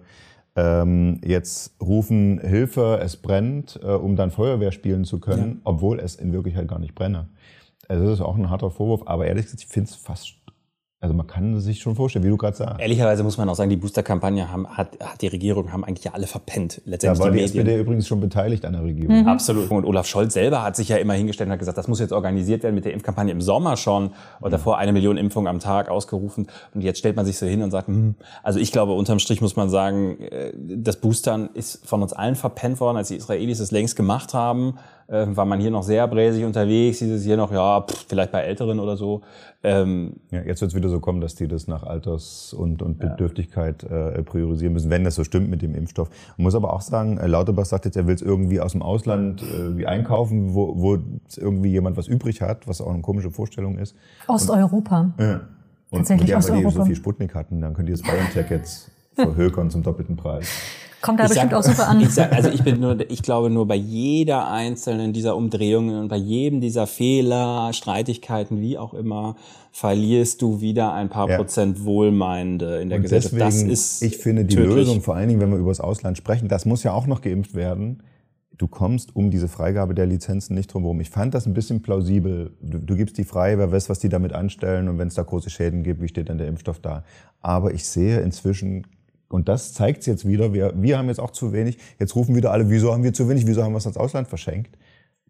Speaker 3: ähm, jetzt rufen, Hilfe, es brennt, äh, um dann Feuerwehr spielen zu können, obwohl es in Wirklichkeit gar nicht brenne. Also das ist auch ein harter Vorwurf, aber ehrlich gesagt, ich finde es fast, also man kann sich schon vorstellen, wie du gerade sagst.
Speaker 4: Ehrlicherweise muss man auch sagen, die Booster-Kampagne haben, hat, hat die Regierung haben eigentlich ja alle verpennt.
Speaker 3: Da
Speaker 4: Letztendlich
Speaker 3: war die
Speaker 4: die.
Speaker 3: SPD übrigens schon beteiligt an der Regierung.
Speaker 4: Absolut. Und Olaf Scholz selber hat sich ja immer hingestellt und hat gesagt, das muss jetzt organisiert werden mit der Impfkampagne im Sommer schon und davor eine Million Impfungen am Tag ausgerufen. Und jetzt stellt man sich so hin und sagt, hm, also ich glaube, unterm Strich muss man sagen, äh, das Boostern ist von uns allen verpennt worden, als die Israelis es längst gemacht haben. Äh, War man hier noch sehr bräsig unterwegs, hieß es hier noch, ja, pff, vielleicht bei Älteren oder so. Ähm,
Speaker 3: Ja, jetzt wird es wieder so kommen, dass die das nach Alters- und, und Bedürftigkeit äh, priorisieren müssen, wenn das so stimmt mit dem Impfstoff. Man muss aber auch sagen, äh, Lauterbach sagt jetzt, er will es irgendwie aus dem Ausland äh, wie einkaufen, wo, wo irgendwie jemand was übrig hat, was auch eine komische Vorstellung ist.
Speaker 5: Osteuropa.
Speaker 3: Ja. Und,
Speaker 5: Tatsächlich
Speaker 3: und ja,
Speaker 5: aus
Speaker 3: weil die so
Speaker 5: Europa.
Speaker 3: viel Sputnik hatten, dann können die das BioNTech jetzt verhökern zum doppelten Preis.
Speaker 5: Kommt da
Speaker 4: Ich
Speaker 5: bestimmt
Speaker 4: sag-
Speaker 5: auch super an.
Speaker 4: Ich, sag, also ich bin nur, ich glaube nur bei jeder einzelnen dieser Umdrehungen und bei jedem dieser Fehler, Streitigkeiten, wie auch immer, verlierst du wieder ein paar
Speaker 3: Ja.
Speaker 4: Prozent Wohlmeinende in der
Speaker 3: Und
Speaker 4: Gesellschaft.
Speaker 3: deswegen,
Speaker 4: das ist
Speaker 3: ich finde die
Speaker 4: tödlich.
Speaker 3: Lösung, vor allen Dingen, wenn wir über das Ausland sprechen, das muss ja auch noch geimpft werden. Du kommst um diese Freigabe der Lizenzen nicht drum herum. Ich fand das ein bisschen plausibel. Du, du gibst die frei, wer weiß, was die damit anstellen und wenn es da große Schäden gibt, wie steht dann der Impfstoff da? Aber ich sehe inzwischen, und das zeigt es jetzt wieder, wir, wir haben jetzt auch zu wenig. Jetzt rufen wieder alle, wieso haben wir zu wenig, wieso haben wir es ans Ausland verschenkt?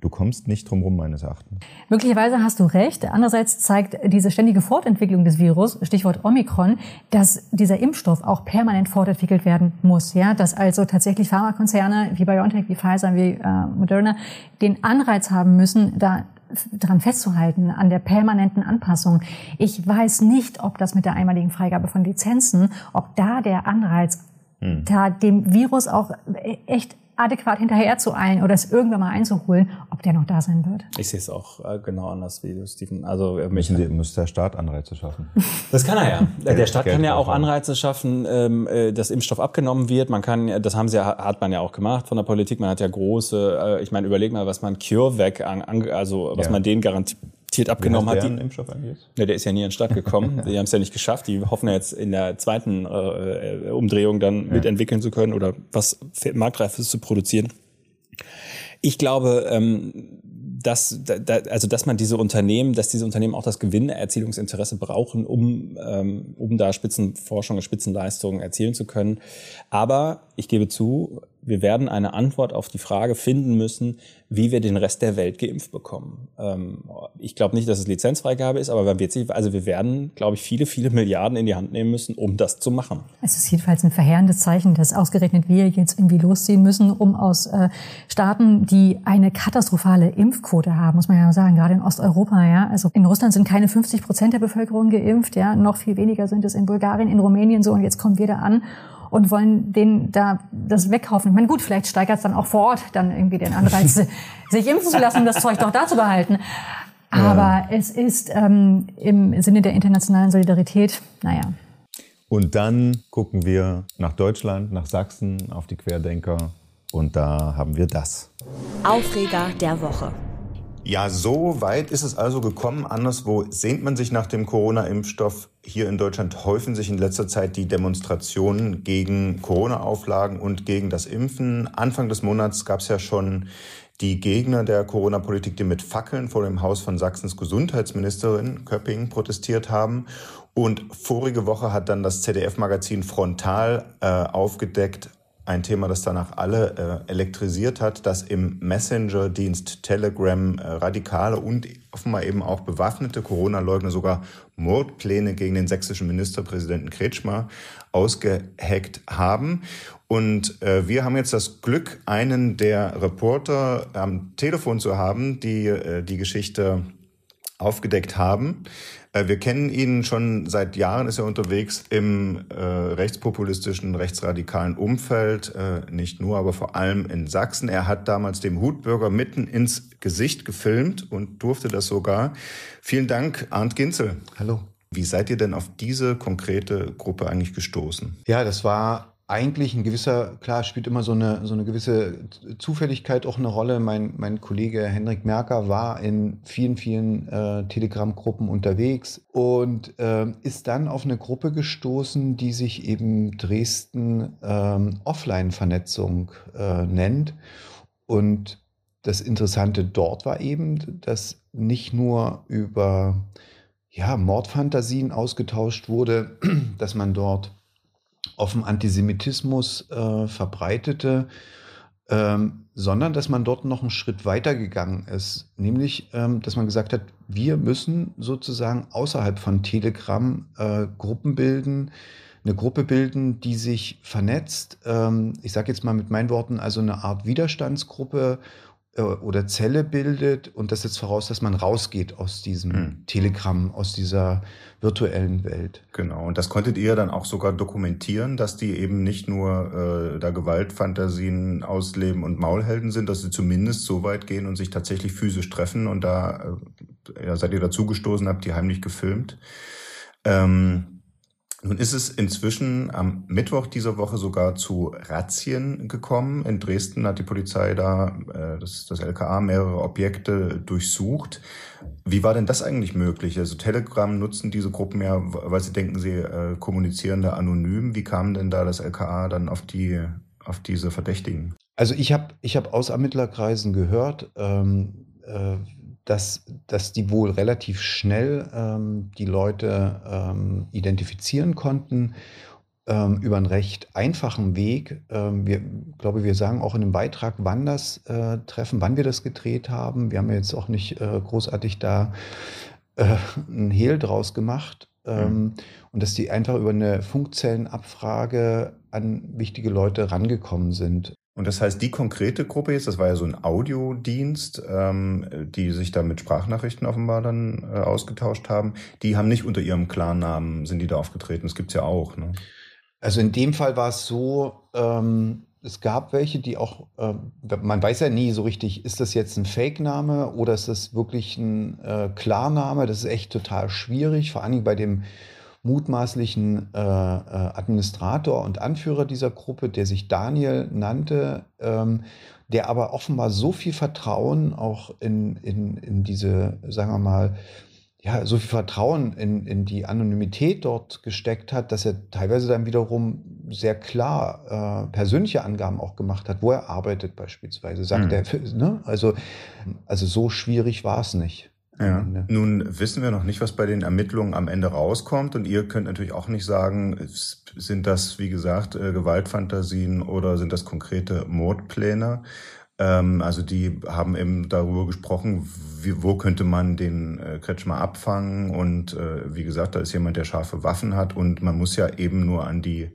Speaker 3: Du kommst nicht drum rum, meines Erachtens.
Speaker 5: Möglicherweise hast du recht. Andererseits zeigt diese ständige Fortentwicklung des Virus, Stichwort Omikron, dass dieser Impfstoff auch permanent fortentwickelt werden muss. Ja, dass also tatsächlich Pharmakonzerne wie BioNTech, wie Pfizer, wie äh, Moderna den Anreiz haben müssen, da daran festzuhalten, an der permanenten Anpassung. Ich weiß nicht, ob das mit der einmaligen Freigabe von Lizenzen, ob da der Anreiz, da dem Virus auch echt adäquat hinterher zu eilen oder es irgendwann mal einzuholen, ob der noch da sein wird.
Speaker 4: Ich sehe es auch äh, genau anders wie du, Steven. Also äh,
Speaker 3: Müssen die, muss der Staat Anreize schaffen.
Speaker 4: das kann er ja. Der
Speaker 3: Geld-
Speaker 4: Staat
Speaker 3: Geld
Speaker 4: kann ja auch. Anreize schaffen, ähm, äh, dass Impfstoff abgenommen wird. Man kann, ja- das haben sie ja, hat man ja auch gemacht von der Politik. Man hat ja große, äh, ich meine, überleg mal, was man CureVac, an, an, also was
Speaker 3: Ja.
Speaker 4: man denen garantiert abgenommen
Speaker 3: Wie
Speaker 4: hat. Die,
Speaker 3: deren Impfstoff eigentlich?
Speaker 4: Ja, der ist ja nie an den Start gekommen. Die haben es ja nicht geschafft. Die hoffen ja jetzt in der zweiten äh, Umdrehung dann mitentwickeln zu können oder was Marktreifes zu produzieren. Ich glaube, ähm, dass, da, da, also dass man diese Unternehmen, dass diese Unternehmen auch das Gewinnerzielungsinteresse brauchen, um, ähm, um da Spitzenforschung und Spitzenleistungen erzielen zu können. Aber ich gebe zu, wir werden eine Antwort auf die Frage finden müssen, wie wir den Rest der Welt geimpft bekommen. Ähm, ich glaube nicht, dass es Lizenzfreigabe ist, aber wird sich, also wir werden, glaube ich, viele, viele Milliarden in die Hand nehmen müssen, um das zu machen.
Speaker 5: Es ist jedenfalls ein verheerendes Zeichen, dass ausgerechnet wir jetzt irgendwie losziehen müssen, um aus äh, Staaten, die eine katastrophale Impfquote haben, muss man ja sagen, gerade in Osteuropa, ja. Also in Russland sind keine 50 Prozent der Bevölkerung geimpft, ja. Noch viel weniger sind es in Bulgarien, in Rumänien so. Und jetzt kommen wir da an und wollen denen da das wegkaufen. Ich meine, gut, vielleicht steigert es dann auch vor Ort dann irgendwie den Anreiz, sich impfen zu lassen, um das Zeug doch da zu behalten. Aber ja. es ist ähm, im Sinne der internationalen Solidarität, naja.
Speaker 3: Und dann gucken wir nach Deutschland, nach Sachsen, auf die Querdenker. Und da haben wir das.
Speaker 2: Aufreger der Woche.
Speaker 3: Ja, so weit ist es also gekommen. Anderswo sehnt man sich nach dem Corona-Impfstoff. Hier in Deutschland häufen sich in letzter Zeit die Demonstrationen gegen Corona-Auflagen und gegen das Impfen. Anfang des Monats gab es ja schon die Gegner der Corona-Politik, die mit Fackeln vor dem Haus von Sachsens Gesundheitsministerin Köpping protestiert haben. Und vorige Woche hat dann das ZDF-Magazin Frontal äh, aufgedeckt, ein Thema, das danach alle äh, elektrisiert hat, dass im Messenger-Dienst Telegram äh, radikale und offenbar eben auch bewaffnete Corona-Leugner sogar Mordpläne gegen den sächsischen Ministerpräsidenten Kretschmer ausgeheckt haben. Und äh, wir haben jetzt das Glück, einen der Reporter am Telefon zu haben, die äh, die Geschichte aufgedeckt haben. Äh, wir kennen ihn schon seit Jahren, ist er unterwegs im äh, rechtspopulistischen, rechtsradikalen Umfeld, äh, nicht nur, aber vor allem in Sachsen. Er hat damals dem Hutbürger mitten ins Gesicht gefilmt und durfte das sogar. Vielen Dank, Arndt Ginzel.
Speaker 8: Hallo.
Speaker 3: Wie seid ihr denn auf diese konkrete Gruppe eigentlich gestoßen?
Speaker 8: Ja, das war eigentlich ein gewisser, klar, spielt immer so eine, so eine gewisse Zufälligkeit auch eine Rolle. Mein, mein Kollege Henrik Merker war in vielen, vielen äh, Telegram-Gruppen unterwegs und äh, ist dann auf eine Gruppe gestoßen, die sich eben Dresden ähm, Offline-Vernetzung äh, nennt. Und das Interessante dort war eben, dass nicht nur über ja, Mordfantasien ausgetauscht wurde, dass man dort offen Antisemitismus äh, verbreitete, ähm, sondern dass man dort noch einen Schritt weiter gegangen ist, nämlich ähm, dass man gesagt hat, wir müssen sozusagen außerhalb von Telegram äh, Gruppen bilden, eine Gruppe bilden, die sich vernetzt. Ähm, ich sage jetzt mal mit meinen Worten, also eine Art Widerstandsgruppe oder Zelle bildet und das setzt voraus, dass man rausgeht aus diesem mhm. Telegram, aus dieser virtuellen Welt.
Speaker 3: Genau, und das konntet ihr dann auch sogar dokumentieren, dass die eben nicht nur äh, da Gewaltfantasien ausleben und Maulhelden sind, dass sie zumindest so weit gehen und sich tatsächlich physisch treffen und da äh, ja, seid ihr dazugestoßen, habt die heimlich gefilmt. Ähm, nun ist es inzwischen am Mittwoch dieser Woche sogar zu Razzien gekommen. In Dresden hat die Polizei da, äh, das, das LKA, mehrere Objekte durchsucht. Wie war denn das eigentlich möglich? Also Telegram nutzen diese Gruppen ja, weil sie denken, sie äh, kommunizieren da anonym. Wie kam denn da das LKA dann auf die auf diese Verdächtigen?
Speaker 8: Also ich habe ich hab aus Ermittlerkreisen gehört, ähm, äh, dass, dass die wohl relativ schnell ähm, die Leute ähm, identifizieren konnten ähm, über einen recht einfachen Weg. Ähm, wir glaube, wir sagen auch in dem Beitrag, wann das äh, Treffen, wann wir das gedreht haben. Wir haben jetzt auch nicht äh, großartig da äh, einen Hehl draus gemacht. Mhm. Und dass die einfach über eine Funkzellenabfrage an wichtige Leute rangekommen sind.
Speaker 3: Und das heißt, die konkrete Gruppe jetzt, das war ja so ein Audiodienst, ähm, die sich da mit Sprachnachrichten offenbar dann äh, ausgetauscht haben, die haben nicht unter ihrem Klarnamen, sind die da aufgetreten. Das gibt's ja auch. Ne?
Speaker 8: Also in dem Fall war es so, ähm, es gab welche, die auch, äh, man weiß ja nie so richtig, ist das jetzt ein Fake-Name oder ist das wirklich ein äh, Klarname? Das ist echt total schwierig, vor allem bei dem mutmaßlichen äh, äh, Administrator und Anführer dieser Gruppe, der sich Daniel nannte, ähm, der aber offenbar so viel Vertrauen auch in, in, in diese, sagen wir mal, ja, so viel Vertrauen in, in die Anonymität dort gesteckt hat, dass er teilweise dann wiederum sehr klar äh, persönliche Angaben auch gemacht hat, wo er arbeitet beispielsweise, sagt mhm. er. Ne? Also, also so schwierig war es nicht.
Speaker 3: Ja. Nun wissen wir noch nicht, was bei den Ermittlungen am Ende rauskommt. Und ihr könnt natürlich auch nicht sagen, sind das, wie gesagt, äh, Gewaltfantasien oder sind das konkrete Mordpläne? Ähm, also die haben eben darüber gesprochen, wie, wo könnte man den äh, Kretschmer abfangen. Und äh, wie gesagt, da ist jemand, der scharfe Waffen hat. Und man muss ja eben nur an die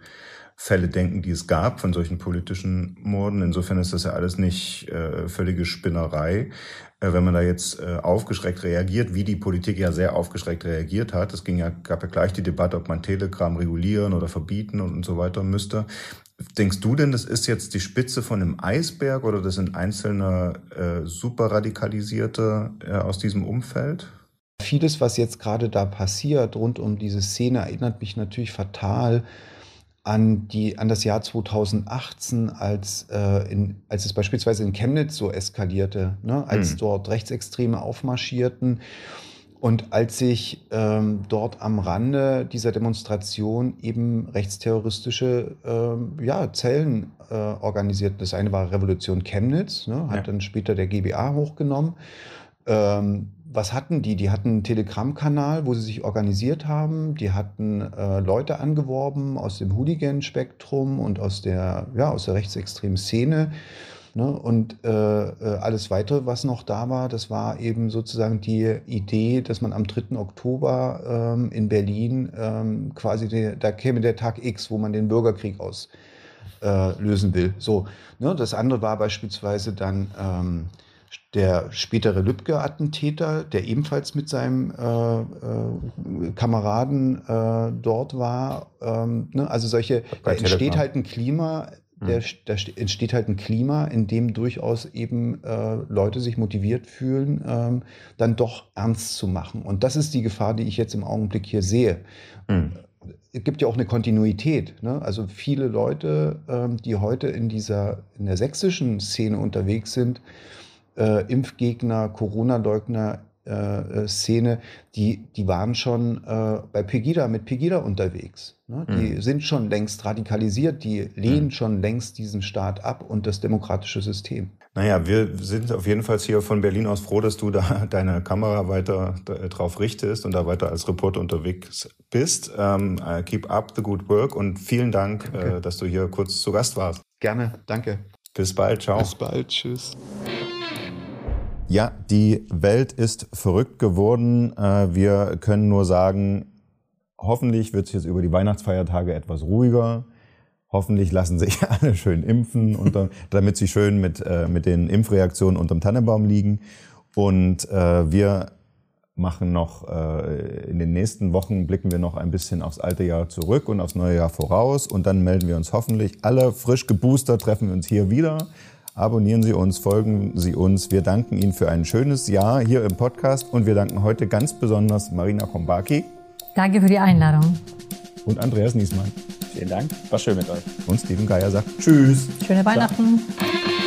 Speaker 3: Fälle denken, die es gab von solchen politischen Morden. Insofern ist das ja alles nicht äh, völlige Spinnerei. Äh, wenn man da jetzt äh, aufgeschreckt reagiert, wie die Politik ja sehr aufgeschreckt reagiert hat, es ging ja, gab ja gleich die Debatte, ob man Telegram regulieren oder verbieten und, und so weiter müsste. Denkst du denn, das ist jetzt die Spitze von einem Eisberg oder das sind einzelne äh, super radikalisierte äh, aus diesem Umfeld?
Speaker 8: Vieles, was jetzt gerade da passiert rund um diese Szene, erinnert mich natürlich fatal an, die, an das Jahr 2018, als, äh, in, als es beispielsweise in Chemnitz so eskalierte, ne? als mhm. dort Rechtsextreme aufmarschierten und als sich ähm, dort am Rande dieser Demonstration eben rechtsterroristische ähm, ja, Zellen äh, organisierten. Das eine war Revolution Chemnitz, ne? hat ja. dann später der GBA hochgenommen. Ähm, was hatten die? Die hatten einen Telegram-Kanal, wo sie sich organisiert haben. Die hatten äh, Leute angeworben aus dem Hooligan-Spektrum und aus der, ja, aus der rechtsextremen Szene. Ne? Und äh, äh alles weitere, was noch da war, das war eben sozusagen die Idee, dass man am 3. Oktober ähm, in Berlin ähm, quasi, die, da käme der Tag X, wo man den Bürgerkrieg auslösen äh, will. So, ne? Das andere war beispielsweise dann ähm, der spätere Lübcke-Attentäter, der ebenfalls mit seinem äh, äh, Kameraden äh, dort war. Ähm, ne? Also solche, da entsteht halt ein Klima, der, hm. da entsteht halt ein Klima, in dem durchaus eben äh, Leute sich motiviert fühlen, ähm, dann doch ernst zu machen. Und das ist die Gefahr, die ich jetzt im Augenblick hier sehe. Mhm. Es gibt ja auch eine Kontinuität. Ne? Also viele Leute, ähm, die heute in dieser in der sächsischen Szene unterwegs sind, äh, Impfgegner, Corona-Leugner, äh, äh, Szene, die, die waren schon äh, bei Pegida mit Pegida unterwegs. Ne? Die mhm. sind schon längst radikalisiert, die lehnen mhm. schon längst diesen Staat ab und das demokratische System.
Speaker 3: Naja, wir sind auf jeden Fall hier von Berlin aus froh, dass du da deine Kamera weiter drauf richtest und da weiter als Reporter unterwegs bist. Ähm, uh, keep up the good work und vielen Dank, äh, dass du hier kurz zu Gast warst.
Speaker 8: Gerne, danke.
Speaker 3: Bis bald, ciao.
Speaker 8: Bis bald, tschüss.
Speaker 3: Ja, die Welt ist verrückt geworden. Äh, wir können nur sagen, hoffentlich wird es jetzt über die Weihnachtsfeiertage etwas ruhiger. Hoffentlich lassen sich alle schön impfen, unter, damit sie schön mit, äh, mit den Impfreaktionen unterm Tannenbaum liegen. Und äh, wir machen noch in den nächsten Wochen blicken wir noch ein bisschen aufs alte Jahr zurück und aufs neue Jahr voraus und dann melden wir uns hoffentlich alle frisch geboostert treffen wir uns hier wieder Abonnieren Sie uns, folgen Sie uns. Wir danken Ihnen für ein schönes Jahr hier im Podcast und wir danken heute ganz besonders Marina Kombaki.
Speaker 5: Danke für die Einladung.
Speaker 3: Und Andreas Niesmann.
Speaker 4: Vielen Dank. War schön mit euch.
Speaker 3: Und Steven Geier sagt Tschüss.
Speaker 5: Schöne Weihnachten. Ciao.